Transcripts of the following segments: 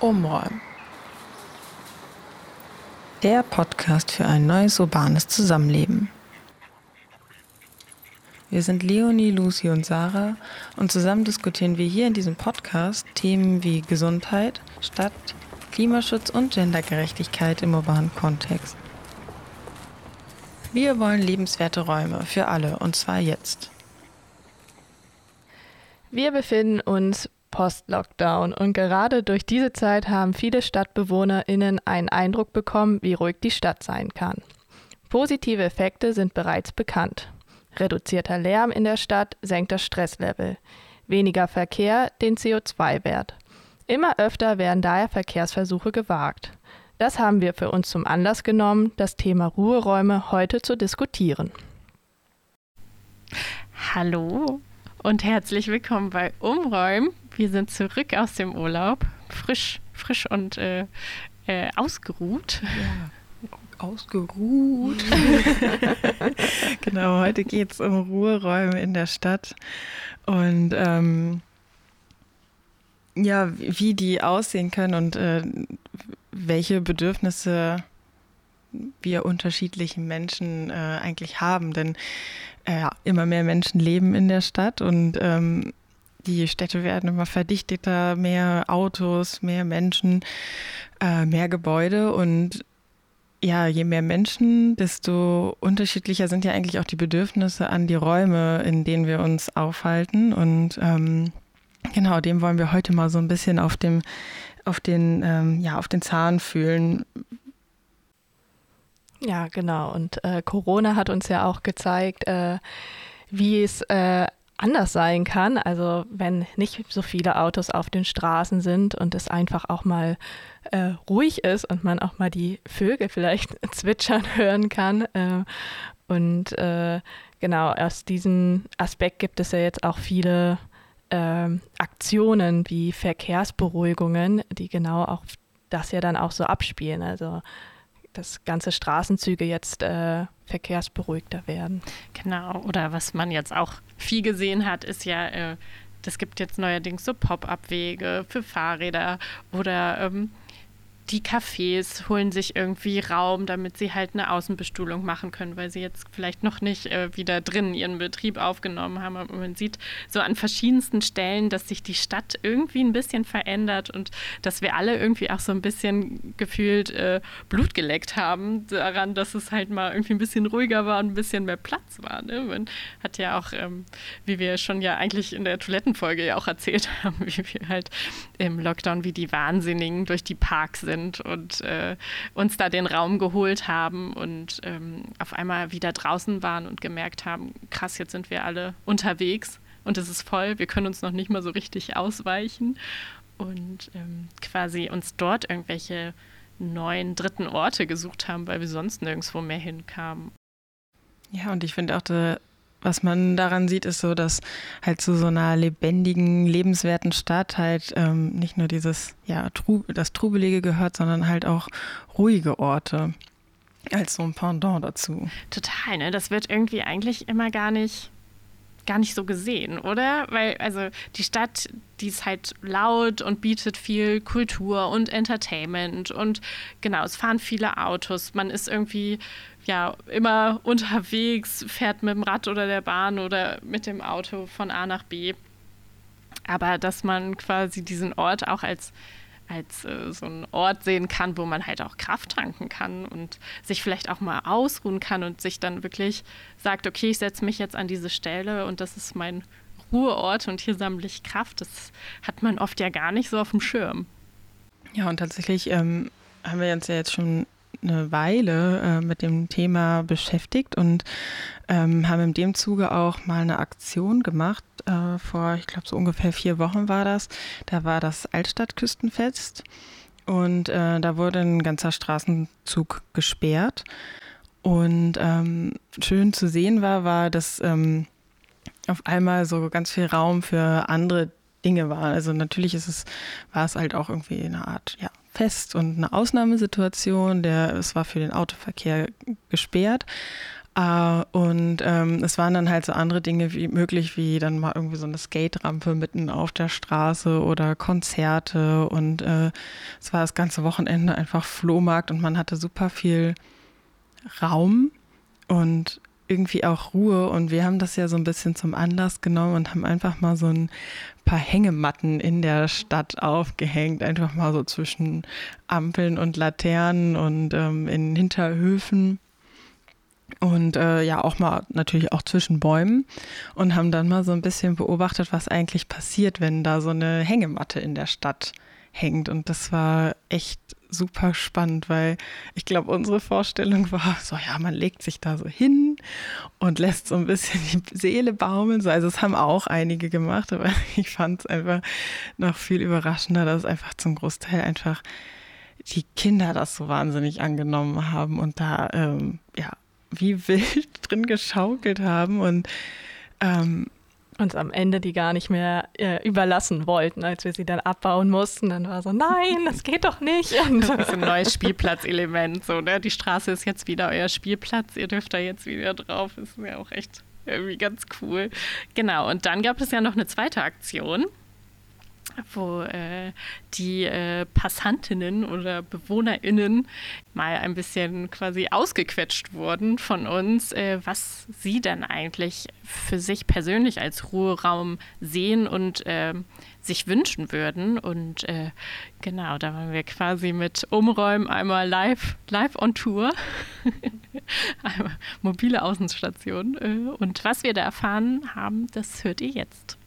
Umräumen. Der Podcast für ein neues urbanes Zusammenleben. Wir sind Leonie, Lucy und Sarah und zusammen diskutieren wir hier in diesem Podcast Themen wie Gesundheit, Stadt, Klimaschutz und Gendergerechtigkeit im urbanen Kontext. Wir wollen lebenswerte Räume für alle und zwar jetzt. Wir befinden uns Post-Lockdown und gerade durch diese Zeit haben viele StadtbewohnerInnen einen Eindruck bekommen, wie ruhig die Stadt sein kann. Positive Effekte sind bereits bekannt. Reduzierter Lärm in der Stadt senkt das Stresslevel. Weniger Verkehr den CO2-Wert. Immer öfter werden daher Verkehrsversuche gewagt. Das haben wir für uns zum Anlass genommen, das Thema Ruheräume heute zu diskutieren. Hallo und herzlich willkommen bei Umräumen. Wir sind zurück aus dem Urlaub, frisch, frisch und äh, äh, ausgeruht. Ja ausgeruht. genau, heute geht es um Ruheräume in der Stadt und ähm, ja, wie die aussehen können und äh, welche Bedürfnisse wir unterschiedlichen Menschen äh, eigentlich haben. Denn äh, immer mehr Menschen leben in der Stadt und ähm, die Städte werden immer verdichteter, mehr Autos, mehr Menschen, äh, mehr Gebäude und ja, je mehr Menschen, desto unterschiedlicher sind ja eigentlich auch die Bedürfnisse an die Räume, in denen wir uns aufhalten. Und ähm, Genau, dem wollen wir heute mal so ein bisschen auf dem, auf den, ähm, ja, auf den Zahn fühlen. Ja, genau. Und äh, Corona hat uns ja auch gezeigt, äh, wie es äh, anders sein kann. Also wenn nicht so viele Autos auf den Straßen sind und es einfach auch mal äh, ruhig ist und man auch mal die Vögel vielleicht zwitschern hören kann. Äh, und äh, genau, aus diesem Aspekt gibt es ja jetzt auch viele ähm, Aktionen wie Verkehrsberuhigungen, die genau auch das ja dann auch so abspielen. Also dass ganze Straßenzüge jetzt äh, verkehrsberuhigter werden. Genau, oder was man jetzt auch viel gesehen hat, ist ja, äh, das gibt jetzt neuerdings so Pop-up-Wege für Fahrräder oder ähm, die Cafés holen sich irgendwie Raum, damit sie halt eine Außenbestuhlung machen können, weil sie jetzt vielleicht noch nicht äh, wieder drin ihren Betrieb aufgenommen haben. Aber man sieht so an verschiedensten Stellen, dass sich die Stadt irgendwie ein bisschen verändert und dass wir alle irgendwie auch so ein bisschen gefühlt äh, Blut geleckt haben daran, dass es halt mal irgendwie ein bisschen ruhiger war und ein bisschen mehr Platz war. Ne? Man hat ja auch, ähm, wie wir schon ja eigentlich in der Toilettenfolge ja auch erzählt haben, wie wir halt im Lockdown wie die Wahnsinnigen durch die Parks sind sind und äh, uns da den Raum geholt haben und ähm, auf einmal wieder draußen waren und gemerkt haben, krass, jetzt sind wir alle unterwegs und es ist voll, wir können uns noch nicht mal so richtig ausweichen und ähm, quasi uns dort irgendwelche neuen dritten Orte gesucht haben, weil wir sonst nirgendwo mehr hinkamen. Ja, und ich finde auch, was man daran sieht, ist so, dass halt zu so einer lebendigen, lebenswerten Stadt halt ähm, nicht nur dieses, ja, Trub, das Trubelige gehört, sondern halt auch ruhige Orte als so ein Pendant dazu. Total, ne? Das wird irgendwie eigentlich immer gar nicht gar nicht so gesehen, oder? Weil, also die Stadt, die ist halt laut und bietet viel Kultur und Entertainment und genau, es fahren viele Autos. Man ist irgendwie ja immer unterwegs, fährt mit dem Rad oder der Bahn oder mit dem Auto von A nach B. Aber dass man quasi diesen Ort auch als als äh, so einen Ort sehen kann, wo man halt auch Kraft tanken kann und sich vielleicht auch mal ausruhen kann und sich dann wirklich sagt, okay, ich setze mich jetzt an diese Stelle und das ist mein Ruheort und hier sammle ich Kraft. Das hat man oft ja gar nicht so auf dem Schirm. Ja, und tatsächlich ähm, haben wir uns ja jetzt schon eine Weile äh, mit dem Thema beschäftigt und ähm, haben in dem Zuge auch mal eine Aktion gemacht. Äh, vor, ich glaube, so ungefähr vier Wochen war das. Da war das Altstadtküstenfest und äh, da wurde ein ganzer Straßenzug gesperrt. Und ähm, schön zu sehen war, war, dass ähm, auf einmal so ganz viel Raum für andere Dinge war. Also natürlich ist es, war es halt auch irgendwie eine Art, ja, Fest und eine Ausnahmesituation. Der, es war für den Autoverkehr gesperrt. Uh, und ähm, es waren dann halt so andere Dinge wie möglich, wie dann mal irgendwie so eine Skate-Rampe mitten auf der Straße oder Konzerte. Und äh, es war das ganze Wochenende einfach Flohmarkt und man hatte super viel Raum und irgendwie auch Ruhe. Und wir haben das ja so ein bisschen zum Anlass genommen und haben einfach mal so ein paar Hängematten in der Stadt aufgehängt, einfach mal so zwischen Ampeln und Laternen und ähm, in Hinterhöfen und äh, ja auch mal natürlich auch zwischen Bäumen und haben dann mal so ein bisschen beobachtet, was eigentlich passiert, wenn da so eine Hängematte in der Stadt hängt. Und das war echt super spannend, weil ich glaube, unsere Vorstellung war so, ja, man legt sich da so hin und lässt so ein bisschen die Seele baumeln. So, also es haben auch einige gemacht, aber ich fand es einfach noch viel überraschender, dass einfach zum Großteil einfach die Kinder das so wahnsinnig angenommen haben und da ähm, ja wie wild drin geschaukelt haben und ähm, uns am Ende die gar nicht mehr äh, überlassen wollten, als wir sie dann abbauen mussten. Dann war so, nein, das geht doch nicht. Und das ist ein neues Spielplatzelement. So, ne? Die Straße ist jetzt wieder euer Spielplatz, ihr dürft da jetzt wieder drauf. Das ist ja auch echt irgendwie ganz cool. Genau, und dann gab es ja noch eine zweite Aktion wo äh, die äh, Passantinnen oder BewohnerInnen mal ein bisschen quasi ausgequetscht wurden von uns, äh, was sie dann eigentlich für sich persönlich als Ruheraum sehen und ähm, sich wünschen würden. Und äh, genau, da waren wir quasi mit Umräumen einmal live, live on Tour. einmal mobile Außenstation. Äh, und was wir da erfahren haben, das hört ihr jetzt.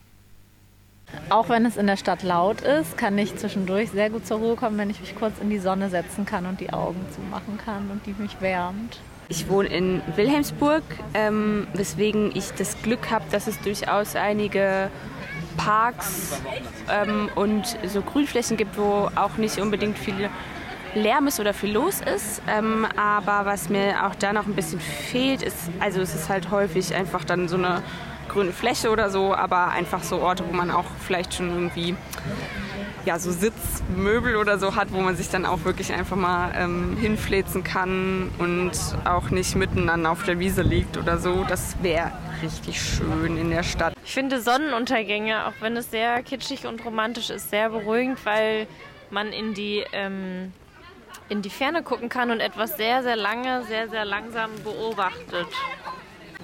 Auch wenn es in der Stadt laut ist, kann ich zwischendurch sehr gut zur Ruhe kommen, wenn ich mich kurz in die Sonne setzen kann und die Augen zumachen kann und die mich wärmt. Ich wohne in Wilhelmsburg, ähm, weswegen ich das Glück habe, dass es durchaus einige Parks ähm, und so Grünflächen gibt, wo auch nicht unbedingt viel Lärm ist oder viel los ist. Ähm, aber was mir auch da noch ein bisschen fehlt, ist, also es ist halt häufig einfach dann so eine grüne Fläche oder so, aber einfach so Orte, wo man auch vielleicht schon irgendwie ja, so Sitzmöbel oder so hat, wo man sich dann auch wirklich einfach mal ähm, hinfläzen kann und auch nicht dann auf der Wiese liegt oder so. Das wäre richtig schön in der Stadt. Ich finde Sonnenuntergänge, auch wenn es sehr kitschig und romantisch ist, sehr beruhigend, weil man in die, ähm, in die Ferne gucken kann und etwas sehr, sehr lange, sehr, sehr langsam beobachtet.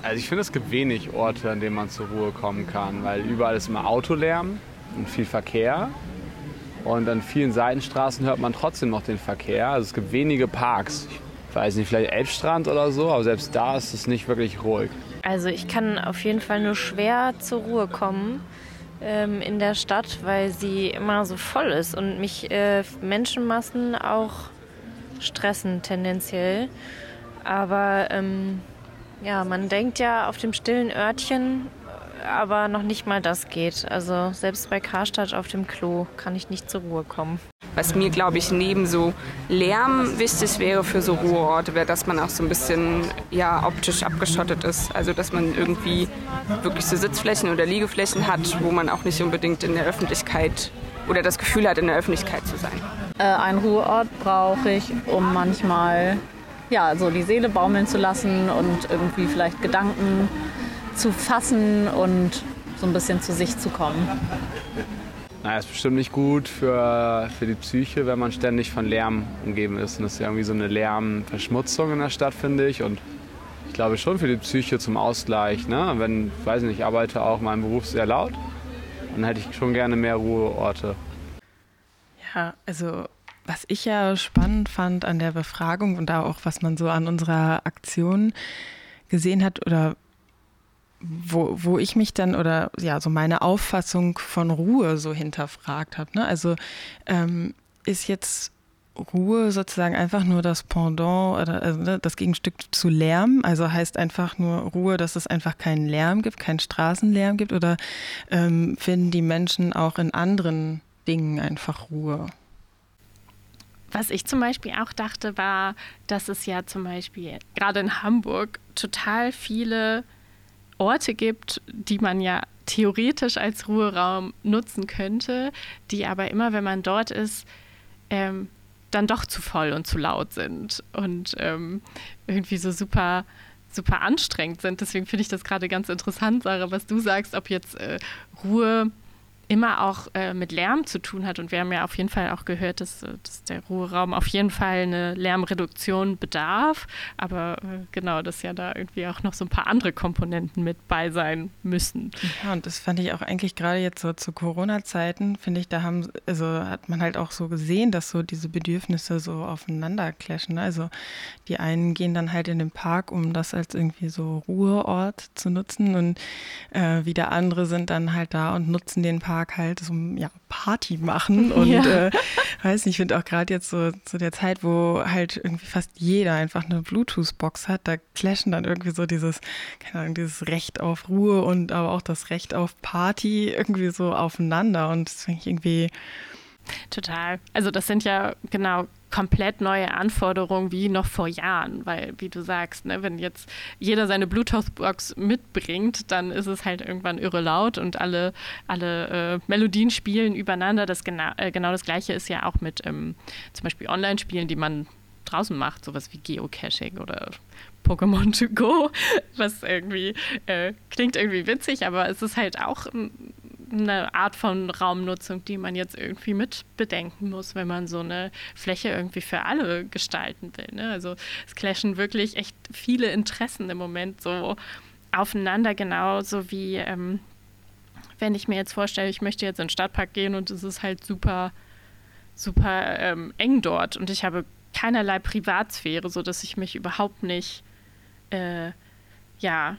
Also ich finde, es gibt wenig Orte, an denen man zur Ruhe kommen kann, weil überall ist immer Autolärm und viel Verkehr. Und an vielen Seitenstraßen hört man trotzdem noch den Verkehr. Also es gibt wenige Parks. Ich weiß nicht, vielleicht Elbstrand oder so, aber selbst da ist es nicht wirklich ruhig. Also ich kann auf jeden Fall nur schwer zur Ruhe kommen ähm, in der Stadt, weil sie immer so voll ist und mich äh, Menschenmassen auch stressen tendenziell. Aber ähm, ja, man denkt ja auf dem stillen Örtchen, aber noch nicht mal das geht. Also selbst bei Karstadt auf dem Klo kann ich nicht zur Ruhe kommen. Was mir, glaube ich, neben so Lärm wichtig wäre für so Ruheorte, wäre, dass man auch so ein bisschen ja, optisch abgeschottet ist. Also dass man irgendwie wirklich so Sitzflächen oder Liegeflächen hat, wo man auch nicht unbedingt in der Öffentlichkeit oder das Gefühl hat, in der Öffentlichkeit zu sein. Äh, einen Ruheort brauche ich, um manchmal ja, so die Seele baumeln zu lassen und irgendwie vielleicht Gedanken zu fassen und so ein bisschen zu sich zu kommen. Naja, ist bestimmt nicht gut für, für die Psyche, wenn man ständig von Lärm umgeben ist. Und das ist ja irgendwie so eine Lärmverschmutzung in der Stadt, finde ich. Und ich glaube schon für die Psyche zum Ausgleich. Ne? Wenn, ich weiß nicht, ich arbeite auch in meinem Beruf sehr laut, dann hätte ich schon gerne mehr Ruheorte. Ja, also was ich ja spannend fand an der Befragung und da auch, was man so an unserer Aktion gesehen hat oder wo, wo ich mich dann oder ja, so meine Auffassung von Ruhe so hinterfragt habe. Ne? Also ähm, ist jetzt Ruhe sozusagen einfach nur das Pendant oder also, ne, das Gegenstück zu Lärm? Also heißt einfach nur Ruhe, dass es einfach keinen Lärm gibt, keinen Straßenlärm gibt? Oder ähm, finden die Menschen auch in anderen Dingen einfach Ruhe? Was ich zum Beispiel auch dachte, war, dass es ja zum Beispiel gerade in Hamburg total viele Orte gibt, die man ja theoretisch als Ruheraum nutzen könnte, die aber immer, wenn man dort ist, ähm, dann doch zu voll und zu laut sind und ähm, irgendwie so super super anstrengend sind. Deswegen finde ich das gerade ganz interessant, Sarah, was du sagst, ob jetzt äh, Ruhe immer auch äh, mit Lärm zu tun hat. Und wir haben ja auf jeden Fall auch gehört, dass, äh, dass der Ruheraum auf jeden Fall eine Lärmreduktion bedarf. Aber äh, genau, dass ja da irgendwie auch noch so ein paar andere Komponenten mit bei sein müssen. Ja, und das fand ich auch eigentlich gerade jetzt so zu Corona-Zeiten, finde ich, da haben, also hat man halt auch so gesehen, dass so diese Bedürfnisse so aufeinander clashen. Ne? Also die einen gehen dann halt in den Park, um das als irgendwie so Ruheort zu nutzen und äh, wieder andere sind dann halt da und nutzen den Park Tag halt so ja, Party machen. Und ja. äh, weiß nicht, ich finde auch gerade jetzt so zu der Zeit, wo halt irgendwie fast jeder einfach eine Bluetooth-Box hat, da clashen dann irgendwie so dieses, keine Ahnung, dieses Recht auf Ruhe und aber auch das Recht auf Party irgendwie so aufeinander. Und das finde ich irgendwie Total. Also das sind ja genau komplett neue Anforderungen wie noch vor Jahren, weil wie du sagst, ne, wenn jetzt jeder seine Bluetooth-Box mitbringt, dann ist es halt irgendwann irre laut und alle, alle äh, Melodien spielen übereinander. Das genau, äh, genau das gleiche ist ja auch mit ähm, zum Beispiel Online-Spielen, die man draußen macht, sowas wie Geocaching oder Pokémon to go, was irgendwie äh, klingt irgendwie witzig, aber es ist halt auch eine Art von Raumnutzung, die man jetzt irgendwie mit bedenken muss, wenn man so eine Fläche irgendwie für alle gestalten will. Ne? Also es clashen wirklich echt viele Interessen im Moment so aufeinander, genauso wie ähm, wenn ich mir jetzt vorstelle, ich möchte jetzt in den Stadtpark gehen und es ist halt super, super ähm, eng dort und ich habe keinerlei Privatsphäre, sodass ich mich überhaupt nicht äh, ja,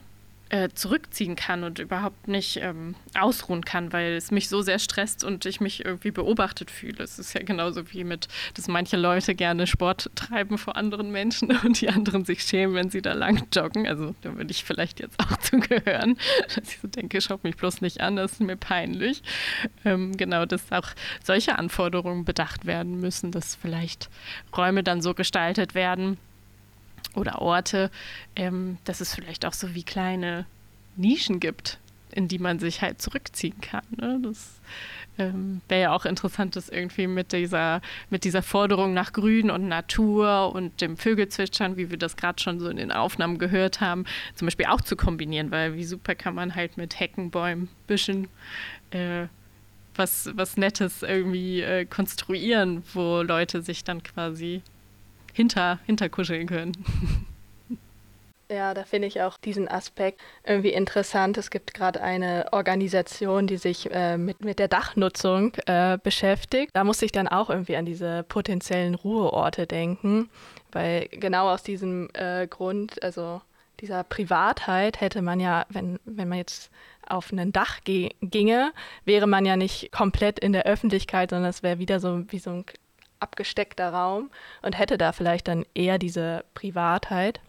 äh, zurückziehen kann und überhaupt nicht ähm, ausruhen kann, weil es mich so sehr stresst und ich mich irgendwie beobachtet fühle. Es ist ja genauso wie mit, dass manche Leute gerne Sport treiben vor anderen Menschen und die anderen sich schämen, wenn sie da lang joggen. Also da würde ich vielleicht jetzt auch zugehören, dass ich so denke, schaut mich bloß nicht an, das ist mir peinlich. Ähm, genau, dass auch solche Anforderungen bedacht werden müssen, dass vielleicht Räume dann so gestaltet werden, oder Orte, ähm, dass es vielleicht auch so wie kleine Nischen gibt, in die man sich halt zurückziehen kann. Ne? Das ähm, wäre ja auch interessant, das irgendwie mit dieser, mit dieser Forderung nach Grün und Natur und dem Vögelzwitschern, wie wir das gerade schon so in den Aufnahmen gehört haben, zum Beispiel auch zu kombinieren, weil wie super kann man halt mit Hecken, Bäumen, Büschen äh, was, was Nettes irgendwie äh, konstruieren, wo Leute sich dann quasi hinter, hinterkuscheln können. Ja, da finde ich auch diesen Aspekt irgendwie interessant. Es gibt gerade eine Organisation, die sich äh, mit, mit der Dachnutzung äh, beschäftigt. Da muss ich dann auch irgendwie an diese potenziellen Ruheorte denken, weil genau aus diesem äh, Grund, also dieser Privatheit hätte man ja, wenn, wenn man jetzt auf ein Dach ginge, wäre man ja nicht komplett in der Öffentlichkeit, sondern es wäre wieder so wie so ein abgesteckter Raum und hätte da vielleicht dann eher diese Privatheit.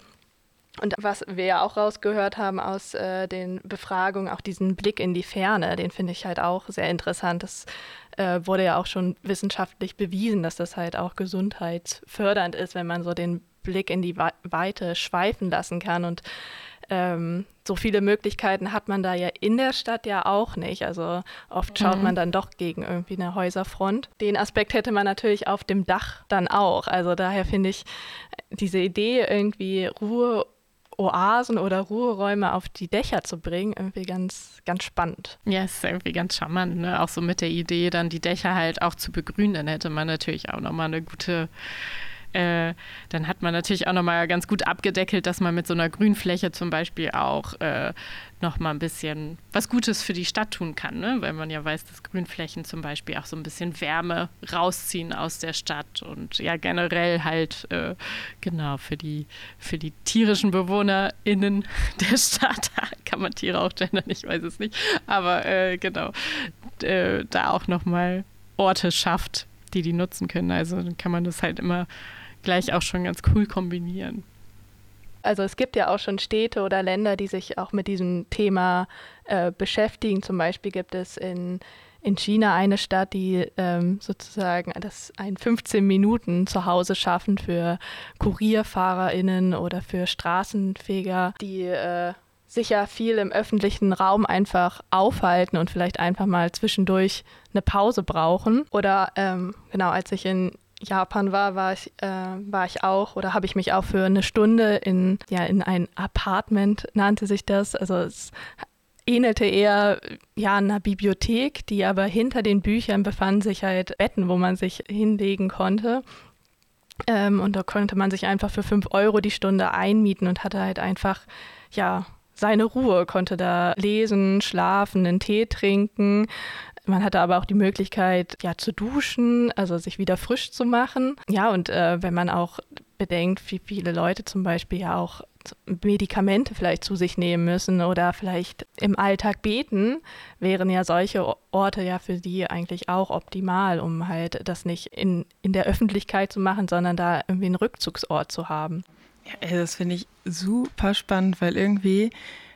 Und was wir ja auch rausgehört haben aus äh, den Befragungen, auch diesen Blick in die Ferne, den finde ich halt auch sehr interessant. Das äh, wurde ja auch schon wissenschaftlich bewiesen, dass das halt auch gesundheitsfördernd ist, wenn man so den Blick in die Weite schweifen lassen kann. Und ähm, so viele Möglichkeiten hat man da ja in der Stadt ja auch nicht. Also oft schaut mhm. man dann doch gegen irgendwie eine Häuserfront. Den Aspekt hätte man natürlich auf dem Dach dann auch. Also daher finde ich diese Idee, irgendwie Ruhe Oasen oder Ruheräume auf die Dächer zu bringen, irgendwie ganz, ganz spannend. Ja, ist irgendwie ganz charmant, ne? Auch so mit der Idee, dann die Dächer halt auch zu begrünen, dann hätte man natürlich auch nochmal eine gute äh, dann hat man natürlich auch nochmal ganz gut abgedeckelt, dass man mit so einer Grünfläche zum Beispiel auch äh, nochmal ein bisschen was Gutes für die Stadt tun kann, ne? weil man ja weiß, dass Grünflächen zum Beispiel auch so ein bisschen Wärme rausziehen aus der Stadt und ja generell halt äh, genau für die, für die tierischen BewohnerInnen der Stadt, kann man Tiere auch gendern, ich weiß es nicht, aber äh, genau, äh, da auch nochmal Orte schafft, die die nutzen können. Also dann kann man das halt immer gleich auch schon ganz cool kombinieren. Also es gibt ja auch schon Städte oder Länder, die sich auch mit diesem Thema äh, beschäftigen. Zum Beispiel gibt es in, in China eine Stadt, die ähm, sozusagen das ein 15 Minuten zu Hause schaffen für KurierfahrerInnen oder für Straßenfeger, die äh, sicher viel im öffentlichen Raum einfach aufhalten und vielleicht einfach mal zwischendurch eine Pause brauchen. Oder ähm, genau, als ich in Japan war, war ich, äh, war ich auch oder habe ich mich auch für eine Stunde in, ja, in ein Apartment, nannte sich das. Also es ähnelte eher ja einer Bibliothek, die aber hinter den Büchern befanden sich halt Betten, wo man sich hinlegen konnte. Ähm, und da konnte man sich einfach für fünf Euro die Stunde einmieten und hatte halt einfach, ja, seine Ruhe, konnte da lesen, schlafen, einen Tee trinken. Man hatte aber auch die Möglichkeit, ja, zu duschen, also sich wieder frisch zu machen. Ja, und äh, wenn man auch bedenkt, wie viele Leute zum Beispiel ja auch Medikamente vielleicht zu sich nehmen müssen oder vielleicht im Alltag beten, wären ja solche Orte ja für die eigentlich auch optimal, um halt das nicht in, in der Öffentlichkeit zu machen, sondern da irgendwie einen Rückzugsort zu haben. Ja, das finde ich super spannend, weil irgendwie,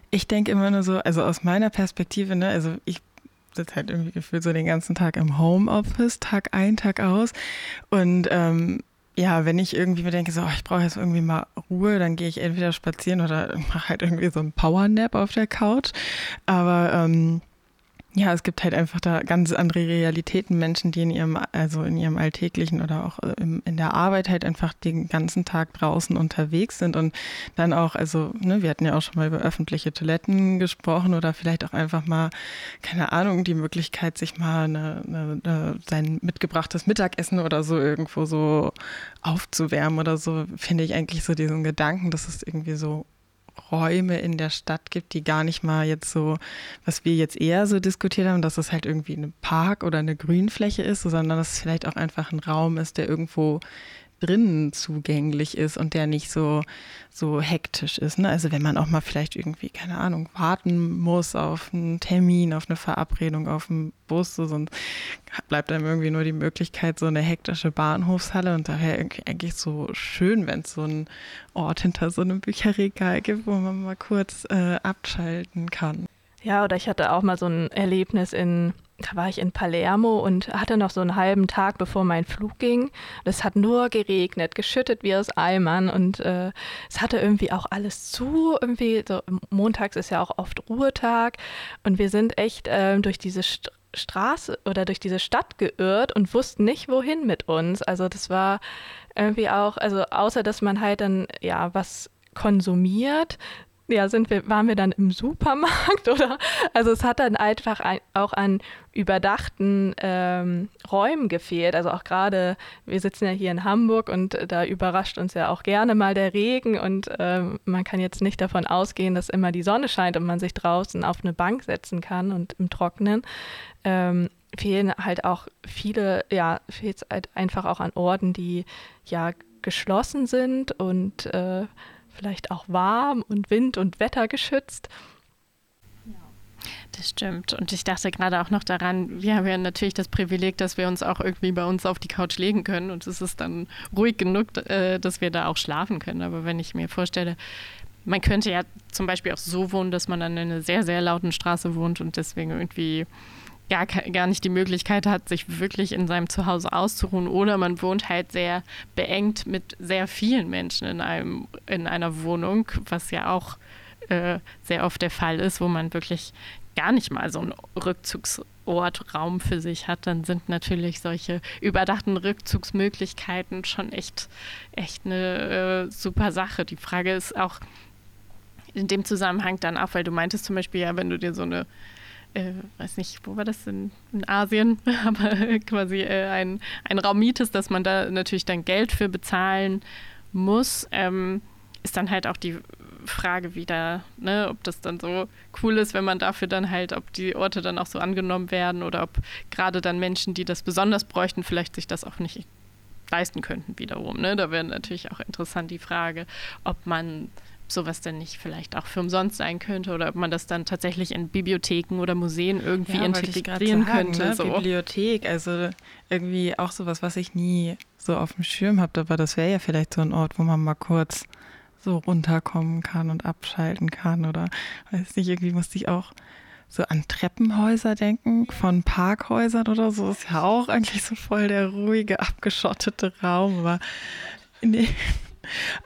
ich denke immer nur so, also aus meiner Perspektive, ne, also ich sitze halt irgendwie gefühlt so den ganzen Tag im Homeoffice, Tag ein, Tag aus. Und ähm, ja, wenn ich irgendwie mir denke, so, oh, ich brauche jetzt irgendwie mal Ruhe, dann gehe ich entweder spazieren oder mache halt irgendwie so einen Powernap auf der Couch. Aber ähm, ja, es gibt halt einfach da ganz andere Realitäten, Menschen, die in ihrem, also in ihrem alltäglichen oder auch äh, in der Arbeit halt einfach den ganzen Tag draußen unterwegs sind und dann auch, also, ne, wir hatten ja auch schon mal über öffentliche Toiletten gesprochen oder vielleicht auch einfach mal, keine Ahnung, die Möglichkeit, sich mal eine, eine, eine, sein mitgebrachtes Mittagessen oder so irgendwo so aufzuwärmen oder so, finde ich eigentlich so diesen Gedanken, dass es irgendwie so Räume in der Stadt gibt, die gar nicht mal jetzt so, was wir jetzt eher so diskutiert haben, dass es halt irgendwie ein Park oder eine Grünfläche ist, sondern dass es vielleicht auch einfach ein Raum ist, der irgendwo drinnen zugänglich ist und der nicht so, so hektisch ist. Ne? Also wenn man auch mal vielleicht irgendwie, keine Ahnung, warten muss auf einen Termin, auf eine Verabredung, auf einen Bus, so, sonst bleibt einem irgendwie nur die Möglichkeit, so eine hektische Bahnhofshalle und daher eigentlich so schön, wenn es so einen Ort hinter so einem Bücherregal gibt, wo man mal kurz äh, abschalten kann. Ja, oder ich hatte auch mal so ein Erlebnis in da war ich in Palermo und hatte noch so einen halben Tag, bevor mein Flug ging. Es hat nur geregnet, geschüttet wie aus Eimern und äh, es hatte irgendwie auch alles zu. Irgendwie so montags ist ja auch oft Ruhetag und wir sind echt äh, durch diese St Straße oder durch diese Stadt geirrt und wussten nicht wohin mit uns. Also das war irgendwie auch, also außer dass man halt dann ja was konsumiert, ja, sind wir, waren wir dann im Supermarkt oder? Also es hat dann einfach ein, auch an überdachten ähm, Räumen gefehlt. Also auch gerade, wir sitzen ja hier in Hamburg und da überrascht uns ja auch gerne mal der Regen und ähm, man kann jetzt nicht davon ausgehen, dass immer die Sonne scheint und man sich draußen auf eine Bank setzen kann und im Trocknen. Ähm, fehlen halt auch viele, ja, fehlt es halt einfach auch an Orten, die ja geschlossen sind und äh, vielleicht auch warm und Wind- und Wetter geschützt. Das stimmt. Und ich dachte gerade auch noch daran, wir haben ja natürlich das Privileg, dass wir uns auch irgendwie bei uns auf die Couch legen können und es ist dann ruhig genug, äh, dass wir da auch schlafen können. Aber wenn ich mir vorstelle, man könnte ja zum Beispiel auch so wohnen, dass man an einer sehr, sehr lauten Straße wohnt und deswegen irgendwie gar, gar nicht die Möglichkeit hat, sich wirklich in seinem Zuhause auszuruhen. Oder man wohnt halt sehr beengt mit sehr vielen Menschen in, einem, in einer Wohnung, was ja auch äh, sehr oft der Fall ist, wo man wirklich gar nicht mal so einen Rückzugsort, Raum für sich hat, dann sind natürlich solche überdachten Rückzugsmöglichkeiten schon echt, echt eine äh, super Sache. Die Frage ist auch in dem Zusammenhang dann auch, weil du meintest zum Beispiel ja, wenn du dir so eine äh, weiß nicht, wo war das in, in Asien, aber quasi äh, ein, ein Raum mietest, dass man da natürlich dann Geld für bezahlen muss, ähm, ist dann halt auch die Frage wieder, ne, ob das dann so cool ist, wenn man dafür dann halt, ob die Orte dann auch so angenommen werden oder ob gerade dann Menschen, die das besonders bräuchten, vielleicht sich das auch nicht leisten könnten wiederum. Ne? Da wäre natürlich auch interessant die Frage, ob man sowas denn nicht vielleicht auch für umsonst sein könnte oder ob man das dann tatsächlich in Bibliotheken oder Museen irgendwie ja, integrieren sagen, könnte. Ne? So. Bibliothek, also irgendwie auch sowas, was ich nie so auf dem Schirm habe, aber das wäre ja vielleicht so ein Ort, wo man mal kurz so runterkommen kann und abschalten kann oder weiß nicht, irgendwie musste ich auch so an Treppenhäuser denken, von Parkhäusern oder so. Ist ja auch eigentlich so voll der ruhige, abgeschottete Raum, aber nee,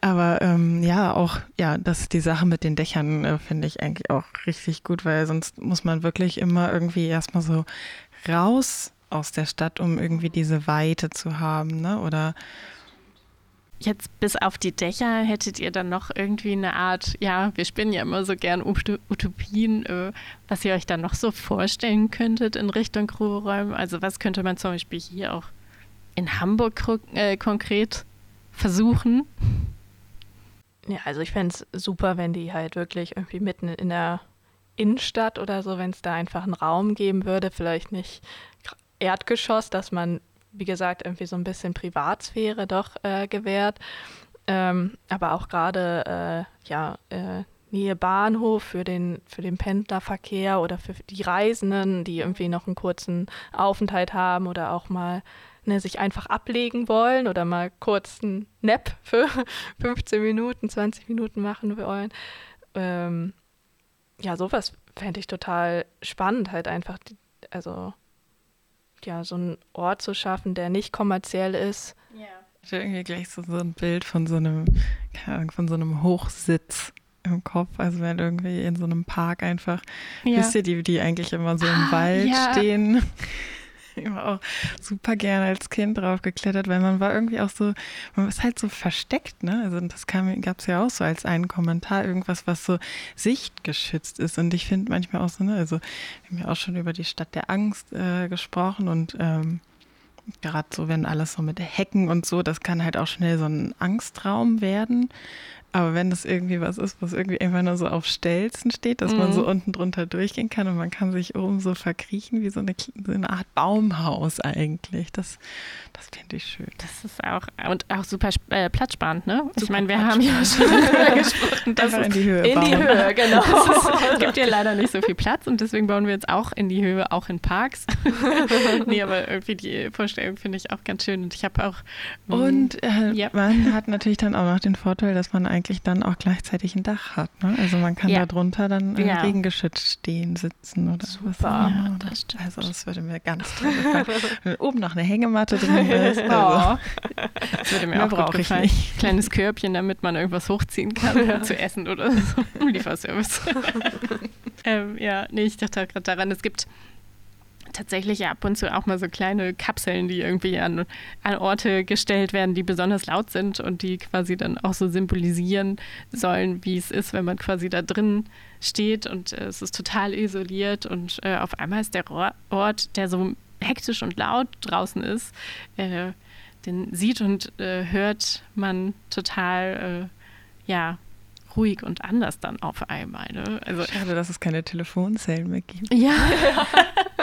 aber ähm, ja, auch, ja, das die Sache mit den Dächern äh, finde ich eigentlich auch richtig gut, weil sonst muss man wirklich immer irgendwie erstmal so raus aus der Stadt, um irgendwie diese Weite zu haben, ne? Oder Jetzt bis auf die Dächer hättet ihr dann noch irgendwie eine Art, ja, wir spinnen ja immer so gern Utopien, äh, was ihr euch dann noch so vorstellen könntet in Richtung Ruheräume? Also was könnte man zum Beispiel hier auch in Hamburg äh, konkret versuchen? Ja, also ich fände es super, wenn die halt wirklich irgendwie mitten in der Innenstadt oder so, wenn es da einfach einen Raum geben würde, vielleicht nicht Erdgeschoss, dass man wie gesagt, irgendwie so ein bisschen Privatsphäre doch äh, gewährt. Ähm, aber auch gerade äh, ja, äh, Nähe Bahnhof für den, für den Pendlerverkehr oder für die Reisenden, die irgendwie noch einen kurzen Aufenthalt haben oder auch mal ne, sich einfach ablegen wollen oder mal kurz einen Nap für 15 Minuten, 20 Minuten machen wollen. Ähm, ja, sowas fände ich total spannend, halt einfach, also ja, so einen Ort zu schaffen, der nicht kommerziell ist. Ja. Ich habe irgendwie gleich so, so ein Bild von so einem, keine Ahnung, von so einem Hochsitz im Kopf, also wenn irgendwie in so einem Park einfach, ja. wisst ihr, die, die eigentlich immer so im ah, Wald ja. stehen immer auch super gerne als Kind drauf geklettert, weil man war irgendwie auch so, man ist halt so versteckt, ne? Also das gab es ja auch so als einen Kommentar, irgendwas, was so sichtgeschützt ist. Und ich finde manchmal auch so, ne, also wir haben ja auch schon über die Stadt der Angst äh, gesprochen und ähm, gerade so, wenn alles so mit Hecken und so, das kann halt auch schnell so ein Angstraum werden. Aber wenn das irgendwie was ist, was irgendwie einfach nur so auf Stelzen steht, dass mhm. man so mhm. unten drunter durchgehen kann und man kann sich oben so verkriechen, wie so eine, so eine Art Baumhaus eigentlich. Das, das finde ich schön. Das ist auch, und auch super äh, platzsparend, ne? Super ich meine, wir haben ja schon darüber gesprochen, dass in die Höhe In bauen. die Höhe, genau. Es gibt ja leider nicht so viel Platz und deswegen bauen wir jetzt auch in die Höhe, auch in Parks. nee, aber irgendwie die Vorstellung finde ich auch ganz schön und ich habe auch... Und äh, ja. man hat natürlich dann auch noch den Vorteil, dass man eigentlich eigentlich dann auch gleichzeitig ein Dach hat. Ne? Also man kann ja. da drunter dann äh, ja. regengeschützt stehen, sitzen oder Super. was. Ja, das stimmt. Also das würde mir ganz toll gefallen. Wenn oben noch eine Hängematte drin ist. Also. Das würde mir auch gut gefallen. Nicht. Kleines Körbchen, damit man irgendwas hochziehen kann zu essen oder so. Lieferservice. ähm, ja, nee, ich dachte gerade daran, es gibt tatsächlich ab und zu auch mal so kleine Kapseln, die irgendwie an, an Orte gestellt werden, die besonders laut sind und die quasi dann auch so symbolisieren sollen, wie es ist, wenn man quasi da drin steht und äh, es ist total isoliert und äh, auf einmal ist der Ort, der so hektisch und laut draußen ist, äh, den sieht und äh, hört man total, äh, ja, ruhig und anders dann auf einmal. Ne? Also, Schade, dass es keine Telefonzellen mehr gibt. Ja.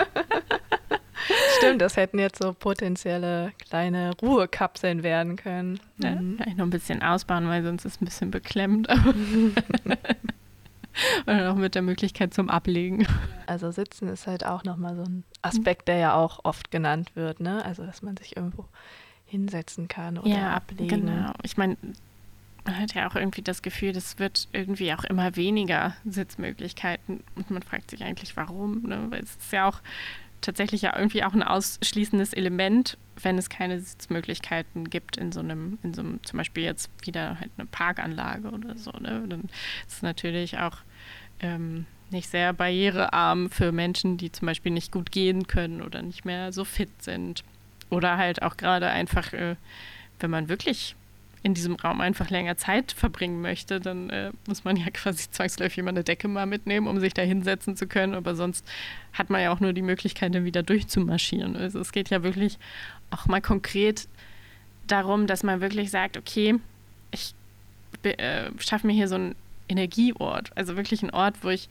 Stimmt, das hätten jetzt so potenzielle kleine Ruhekapseln werden können. Ja, mhm. Vielleicht noch ein bisschen ausbauen, weil sonst ist es ein bisschen beklemmt. Oder noch mit der Möglichkeit zum Ablegen. Also sitzen ist halt auch nochmal so ein Aspekt, der ja auch oft genannt wird, ne? Also dass man sich irgendwo hinsetzen kann oder ja, ablegen. Genau. Ich meine, man hat ja auch irgendwie das Gefühl, es wird irgendwie auch immer weniger Sitzmöglichkeiten und man fragt sich eigentlich, warum. Ne? Weil es ist ja auch tatsächlich ja irgendwie auch ein ausschließendes Element, wenn es keine Sitzmöglichkeiten gibt in so einem, in so einem, zum Beispiel jetzt wieder halt eine Parkanlage oder so. Ne? Dann ist es natürlich auch ähm, nicht sehr barrierearm für Menschen, die zum Beispiel nicht gut gehen können oder nicht mehr so fit sind. Oder halt auch gerade einfach, äh, wenn man wirklich in diesem Raum einfach länger Zeit verbringen möchte, dann äh, muss man ja quasi zwangsläufig immer eine Decke mal mitnehmen, um sich da hinsetzen zu können. Aber sonst hat man ja auch nur die Möglichkeit, dann wieder durchzumarschieren. Also es geht ja wirklich auch mal konkret darum, dass man wirklich sagt, okay, ich äh, schaffe mir hier so einen Energieort, also wirklich einen Ort, wo ich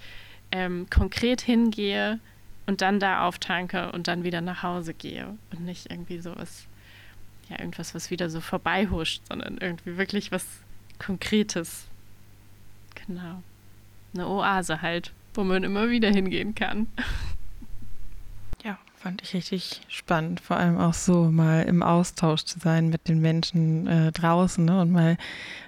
ähm, konkret hingehe und dann da auftanke und dann wieder nach Hause gehe und nicht irgendwie sowas ja, irgendwas, was wieder so vorbeihuscht, sondern irgendwie wirklich was Konkretes. Genau. Eine Oase halt, wo man immer wieder hingehen kann. Ja, fand ich richtig spannend, vor allem auch so mal im Austausch zu sein mit den Menschen äh, draußen ne, und mal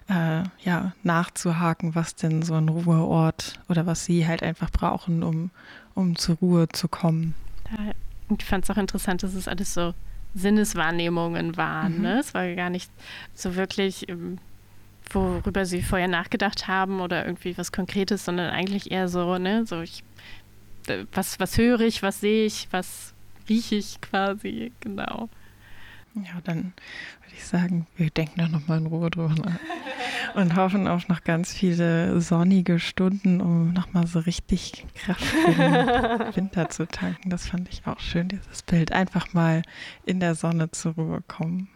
äh, ja, nachzuhaken, was denn so ein Ruheort oder was sie halt einfach brauchen, um, um zur Ruhe zu kommen. Ja, ich fand es auch interessant, dass es alles so Sinneswahrnehmungen waren. Mhm. Ne? Es war gar nicht so wirklich, ähm, worüber sie vorher nachgedacht haben oder irgendwie was Konkretes, sondern eigentlich eher so, ne, so ich, was, was höre ich, was sehe ich, was riechig quasi, genau. Ja, dann würde ich sagen, wir denken da nochmal in Ruhe drüber nach und hoffen auf noch ganz viele sonnige Stunden, um nochmal so richtig Kraft für den Winter zu tanken. Das fand ich auch schön, dieses Bild. Einfach mal in der Sonne zur Ruhe kommen.